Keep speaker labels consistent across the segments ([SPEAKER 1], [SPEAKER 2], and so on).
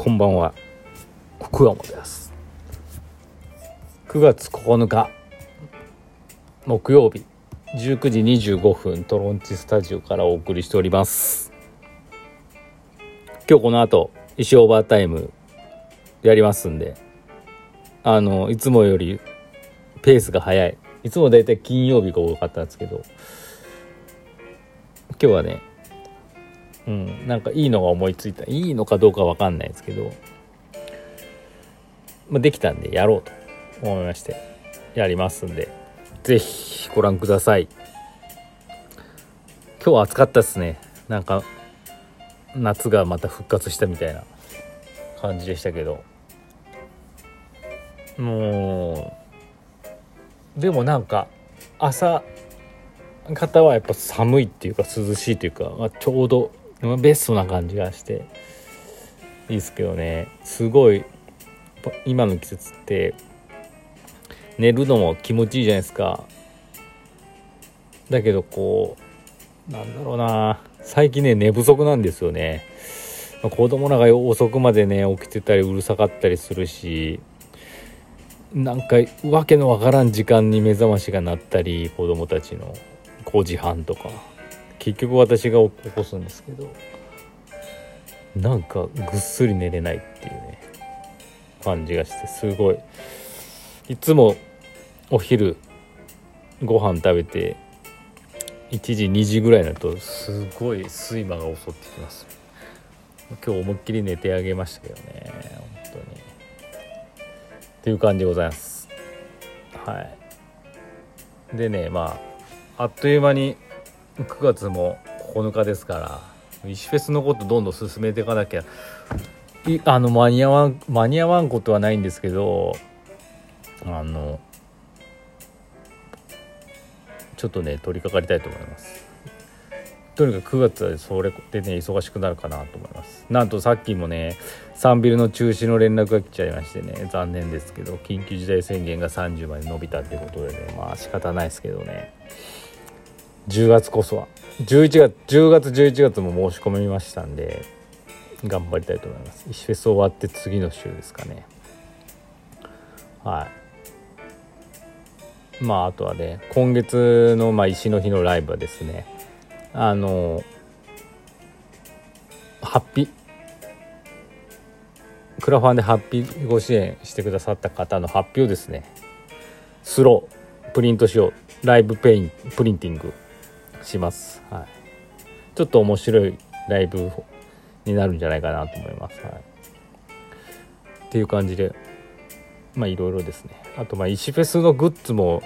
[SPEAKER 1] こんばんは。福山です。9月9日木曜日19時25分トロンチスタジオからお送りしております。今日この後石オーバータイムやりますんであのいつもよりペースが早い。いつもだいたい金曜日が多かったんですけど今日はねうん、なんかいいのが思いついた。いいのかどうかわかんないですけど、まあ、できたんでやろうと思いまして。やりますんで。是非ご覧ください。今日は暑かったですね。なんか夏がまた復活したみたいな感じでしたけど。もうでもなんか朝方はやっぱ寒いっていうか涼しいというか、まあ、ちょうどベストな感じがしていいですけどね。すごい今の季節って寝るのも気持ちいいじゃないですか。だけどこうなんだろうな。最近ね寝不足なんですよね。子供らが遅くまでね起きてたりうるさかったりするしなんかわけのわからん時間に目覚ましが鳴ったり子供たちの5時半とか。結局私が起こすんですけどなんかぐっすり寝れないっていうね感じがしてすごい。いつもお昼ご飯食べて1時2時ぐらいになるとすごい睡魔が襲ってきます。今日思いっきり寝てあげましたけどね本当に。っていう感じでございます。はい。でねまああっという間に9月も9日ですから石フェスのことどんどん進めていかなきゃ。いあの間に合わん間に合わんことはないんですけどあのちょっとね取り掛かりたいと思います。とにかく9月はそれでね忙しくなるかなと思います。なんとさっきもねサンビルの中止の連絡が来ちゃいましてね残念ですけど緊急事態宣言が30まで伸びたってことでねまあ仕方ないですけどね。10月こそは。11月10月11月も申し込みましたんで頑張りたいと思います。石フェス終わって次の週ですかね。はい。まああとはね今月の、まあ、石の日のライブはですねあのハッピー。クラファンでハッピーご支援してくださった方の発表ですねスロープリントしよう。ライブペインプリンティング。します。はい。ちょっと面白いライブになるんじゃないかなと思います。はい。っていう感じで、まあいろいろですね。あとまあ石フェスのグッズも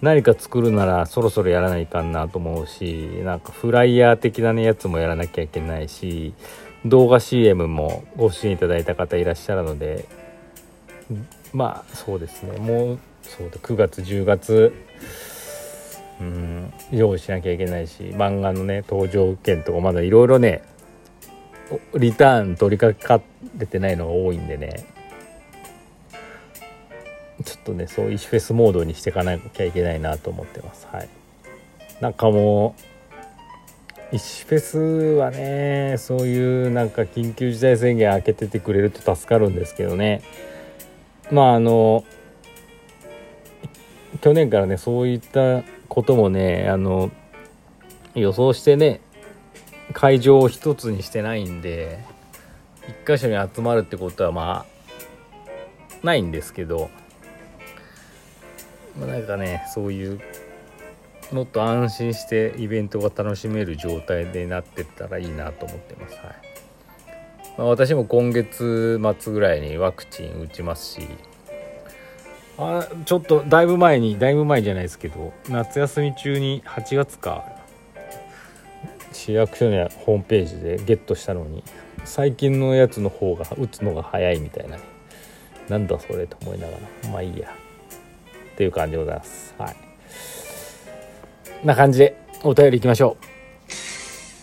[SPEAKER 1] 何か作るならそろそろやらないかなと思うし、なんかフライヤー的なねやつもやらなきゃいけないし、動画 CM もご支援いただいた方いらっしゃるので、まあそうですね。もうそうだ9月10月うん用意しなきゃいけないし漫画のね登場券とかまだいろいろねリターン取りかかれてないのが多いんでね。ちょっとねそういうフェスモードにしていかなきゃいけないなと思ってます。はい。なんかもう石フェスはねそういうなんか緊急事態宣言開けててくれると助かるんですけどね。まああの去年からねそういったこともねあの予想してね会場を一つにしてないんで一箇所に集まるってことはまあないんですけど、まあ、なんかねそういうもっと安心してイベントが楽しめる状態でなってったらいいなと思ってます。はいまあ、私も今月末ぐらいにワクチン打ちますしあちょっとだいぶ前にだいぶ前じゃないですけど夏休み中に8月か市役所のホームページでゲットしたのに最近のやつの方が打つのが早いみたいな。なんだそれと思いながらまあいいや。っていう感じでございます。はい。な感じでお便りいきましょ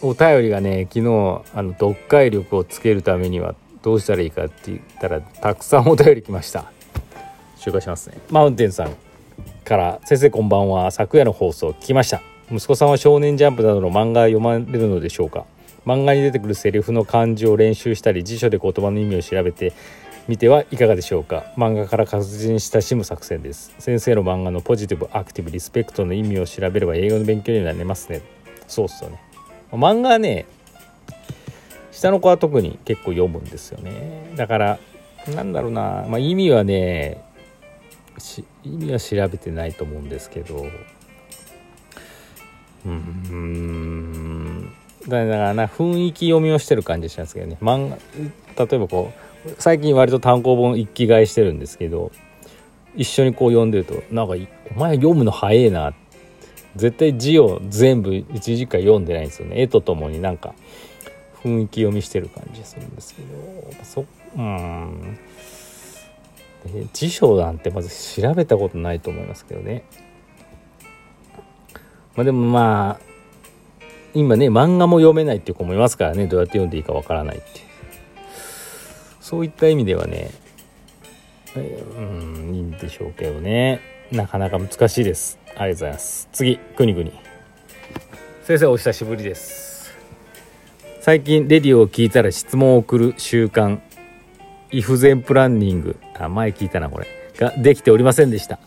[SPEAKER 1] う。お便りがね昨日あの読解力をつけるためにはどうしたらいいかって言ったらたくさんお便り来ました。紹介しますね。マウンテンさんから「先生こんばんは。昨夜の放送聞きました。息子さんは少年ジャンプなどの漫画読まれるのでしょうか。漫画に出てくるセリフの漢字を練習したり辞書で言葉の意味を調べてみてはいかがでしょうか。漫画から確実に親しむ作戦です。先生の漫画のポジティブアクティブリスペクトの意味を調べれば英語の勉強になりますね。そうっすよね。漫画はね下の子は特に結構読むんですよね。だからなんだろうな、まあ、意味はねし意味は調べてないと思うんですけど。うんだからな雰囲気読みをしてる感じしますけどね。漫画例えばこう最近割と単行本一気買いしてるんですけど一緒にこう読んでるとなんか「お前読むの早えな」絶対字を全部一時間読んでないんですよね。絵とともになんか雰囲気読みしてる感じするんですけど。そうん。辞書なんてまず調べたことないと思いますけどね。まあでもまあ今ね漫画も読めないっていう子もいますからね。どうやって読んでいいかわからないってそういった意味ではねうんいいんでしょうけどね。なかなか難しいです。ありがとうございます。次くにくに。先生お久しぶりです。最近レディオを聞いたら質問を送る習慣イフゼンプランニング。あ前聞いたなこれ。ができておりませんでした。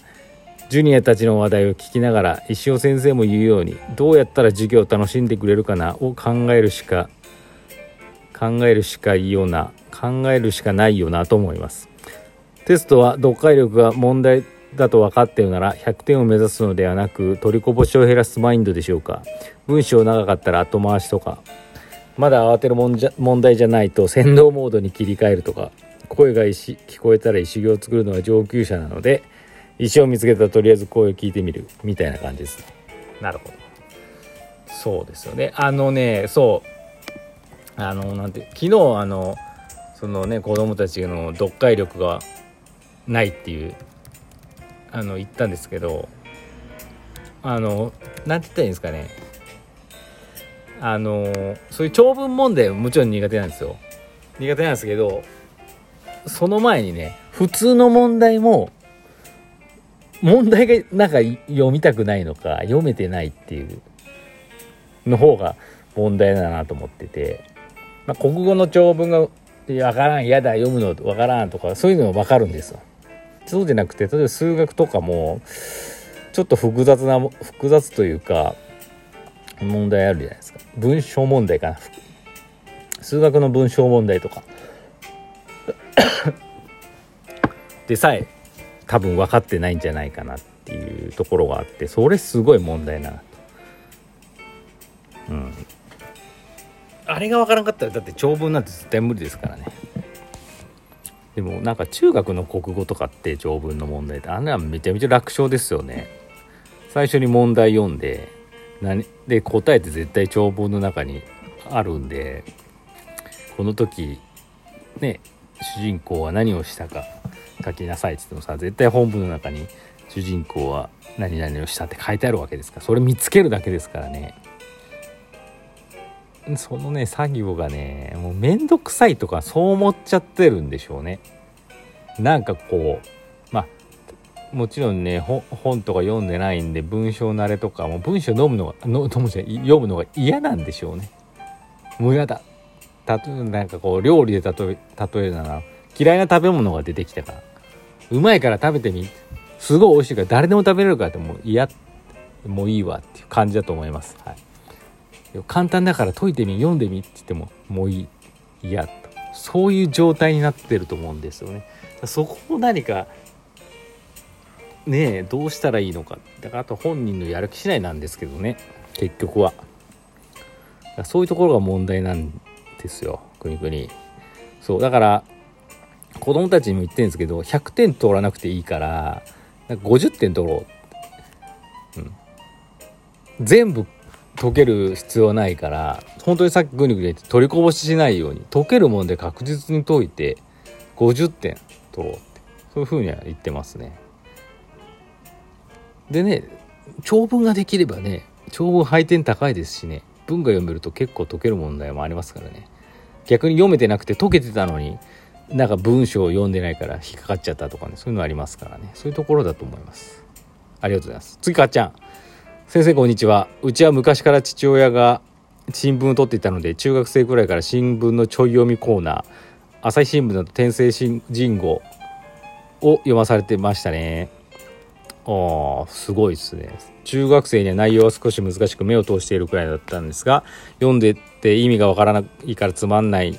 [SPEAKER 1] ジュニアたちの話題を聞きながら石尾先生も言うようにどうやったら授業を楽しんでくれるかなを考えるしか考えるしかいいような考えるしかないよなと思います。テストは読解力が問題だと分かっているなら100点を目指すのではなく取りこぼしを減らすマインドでしょうか。文章長かったら後回しとか。まだ慌てるもんじゃ問題じゃないと先導モードに切り替えるとか。声が石聞こえたら石行を作るのは上級者なので石を見つけたらとりあえず声を聞いてみるみたいな感じですね。なるほど。そうですよね。あのねそう。あのなんて昨日あのそのね子供たちの読解力がないっていうあの言ったんですけどあのなんて言ったらいいんですかね。あのそういう長文問題ももちろん苦手なんですよ。苦手なんですけどその前にね普通の問題も問題がなんか読みたくないのか読めてないっていうの方が問題だなと思ってて、まあ、国語の長文がわからん嫌だ読むのわからんとかそういうのもわかるんですよ。そうじゃなくて例えば数学とかもちょっと複雑な複雑というか問題あるじゃないですか。文章問題かな。数学の文章問題とか。でさえ多分分かってないんじゃないかなっていうところがあってそれすごい問題な。うん。あれが分からんかったらだって長文なんて絶対無理ですからね。でもなんか中学の国語とかって長文の問題ってあんなめちゃめちゃ楽勝ですよね。最初に問題読んで何で答えって絶対長文の中にあるんでこの時ね主人公は何をしたか書きなさいって言ってもさ絶対本文の中に主人公は何々をしたって書いてあるわけですから。それ見つけるだけですからね。そのね作業がねもうめんどくさいとかそう思っちゃってるんでしょうね。なんかこうまあもちろんね本とか読んでないんで文章慣れとかも文章読むのがの読むのが嫌なんでしょうね。もう嫌だ。たとなんかこう料理で例え例えるなら嫌いな食べ物が出てきたから。うまいから食べてみすごい美味しいから誰でも食べれるからってもう嫌もういいわっていう感じだと思います、はい、簡単だから解いてみ読んでみって言ってももういい嫌と。そういう状態になってると思うんですよね。そこを何かねえどうしたらいいのか。だからあと本人のやる気次第なんですけどね。結局は。そういうところが問題なんですよ国々そうだから子供たちにも言ってるんですけど100点取らなくていいからなんか50点取ろう、うん、全部解ける必要はないから本当にさっきグニグニ言って取りこぼししないように解けるもんで確実に解いて50点取ろうって。そういうふうには言ってますね。でね長文ができればね長文配点高いですしね文が読めると結構解ける問題もありますからね。逆に読めてなくて解けてたのになんか文章を読んでないから引っかかっちゃったとかねそういうのありますからね。そういうところだと思います。ありがとうございます。次かっちゃん。先生こんにちは。うちは昔から父親が新聞を取っていたので中学生くらいから新聞のちょい読みコーナー朝日新聞だと天聖神語を読まされてましたね。ああすごいですね。中学生には内容は少し難しく目を通しているくらいだったんですが読んでって意味がわからないからつまんない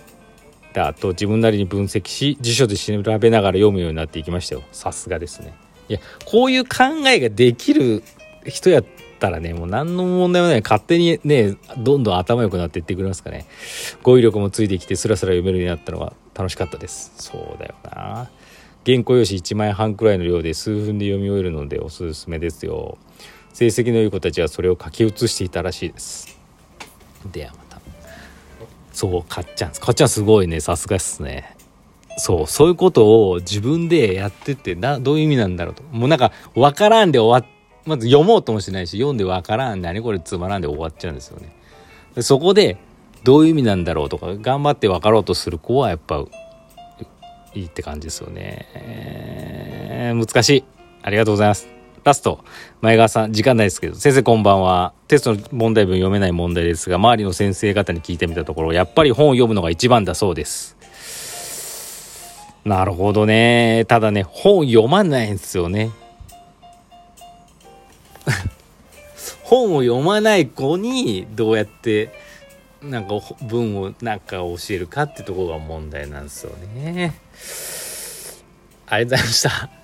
[SPEAKER 1] だと自分なりに分析し辞書で調べながら読むようになっていきましたよ。さすがですね。いやこういう考えができる人やったらねもう何の問題もない。勝手にねどんどん頭良くなっていってくれますかね。語彙力もついてきてスラスラ読めるようになったのが楽しかったです。そうだよな。原稿用紙1枚半くらいの量で数分で読み終えるのでおすすめですよ。成績の良い子たちはそれを書き写していたらしいです。ではまそうかっちゃんかっちゃんすごいね。さすがっすね。そう。そういうことを自分でやっててなどういう意味なんだろうと。もうなんか分からんで終わっまず読もうともしないし読んで分からん何これつまらんで終わっちゃうんですよね。でそこでどういう意味なんだろうとか頑張って分かろうとする子はやっぱいいって感じですよね、えー、難しい。ありがとうございます。ラスト。前川さん時間ないですけど。先生こんばんは。テストの問題文読めない問題ですが周りの先生方に聞いてみたところやっぱり本を読むのが一番だそうです。なるほどね。ただね本読まないんですよね。本を読まない子にどうやってなんか文をなんか教えるかってとこが問題なんですよね。ありがとうございました。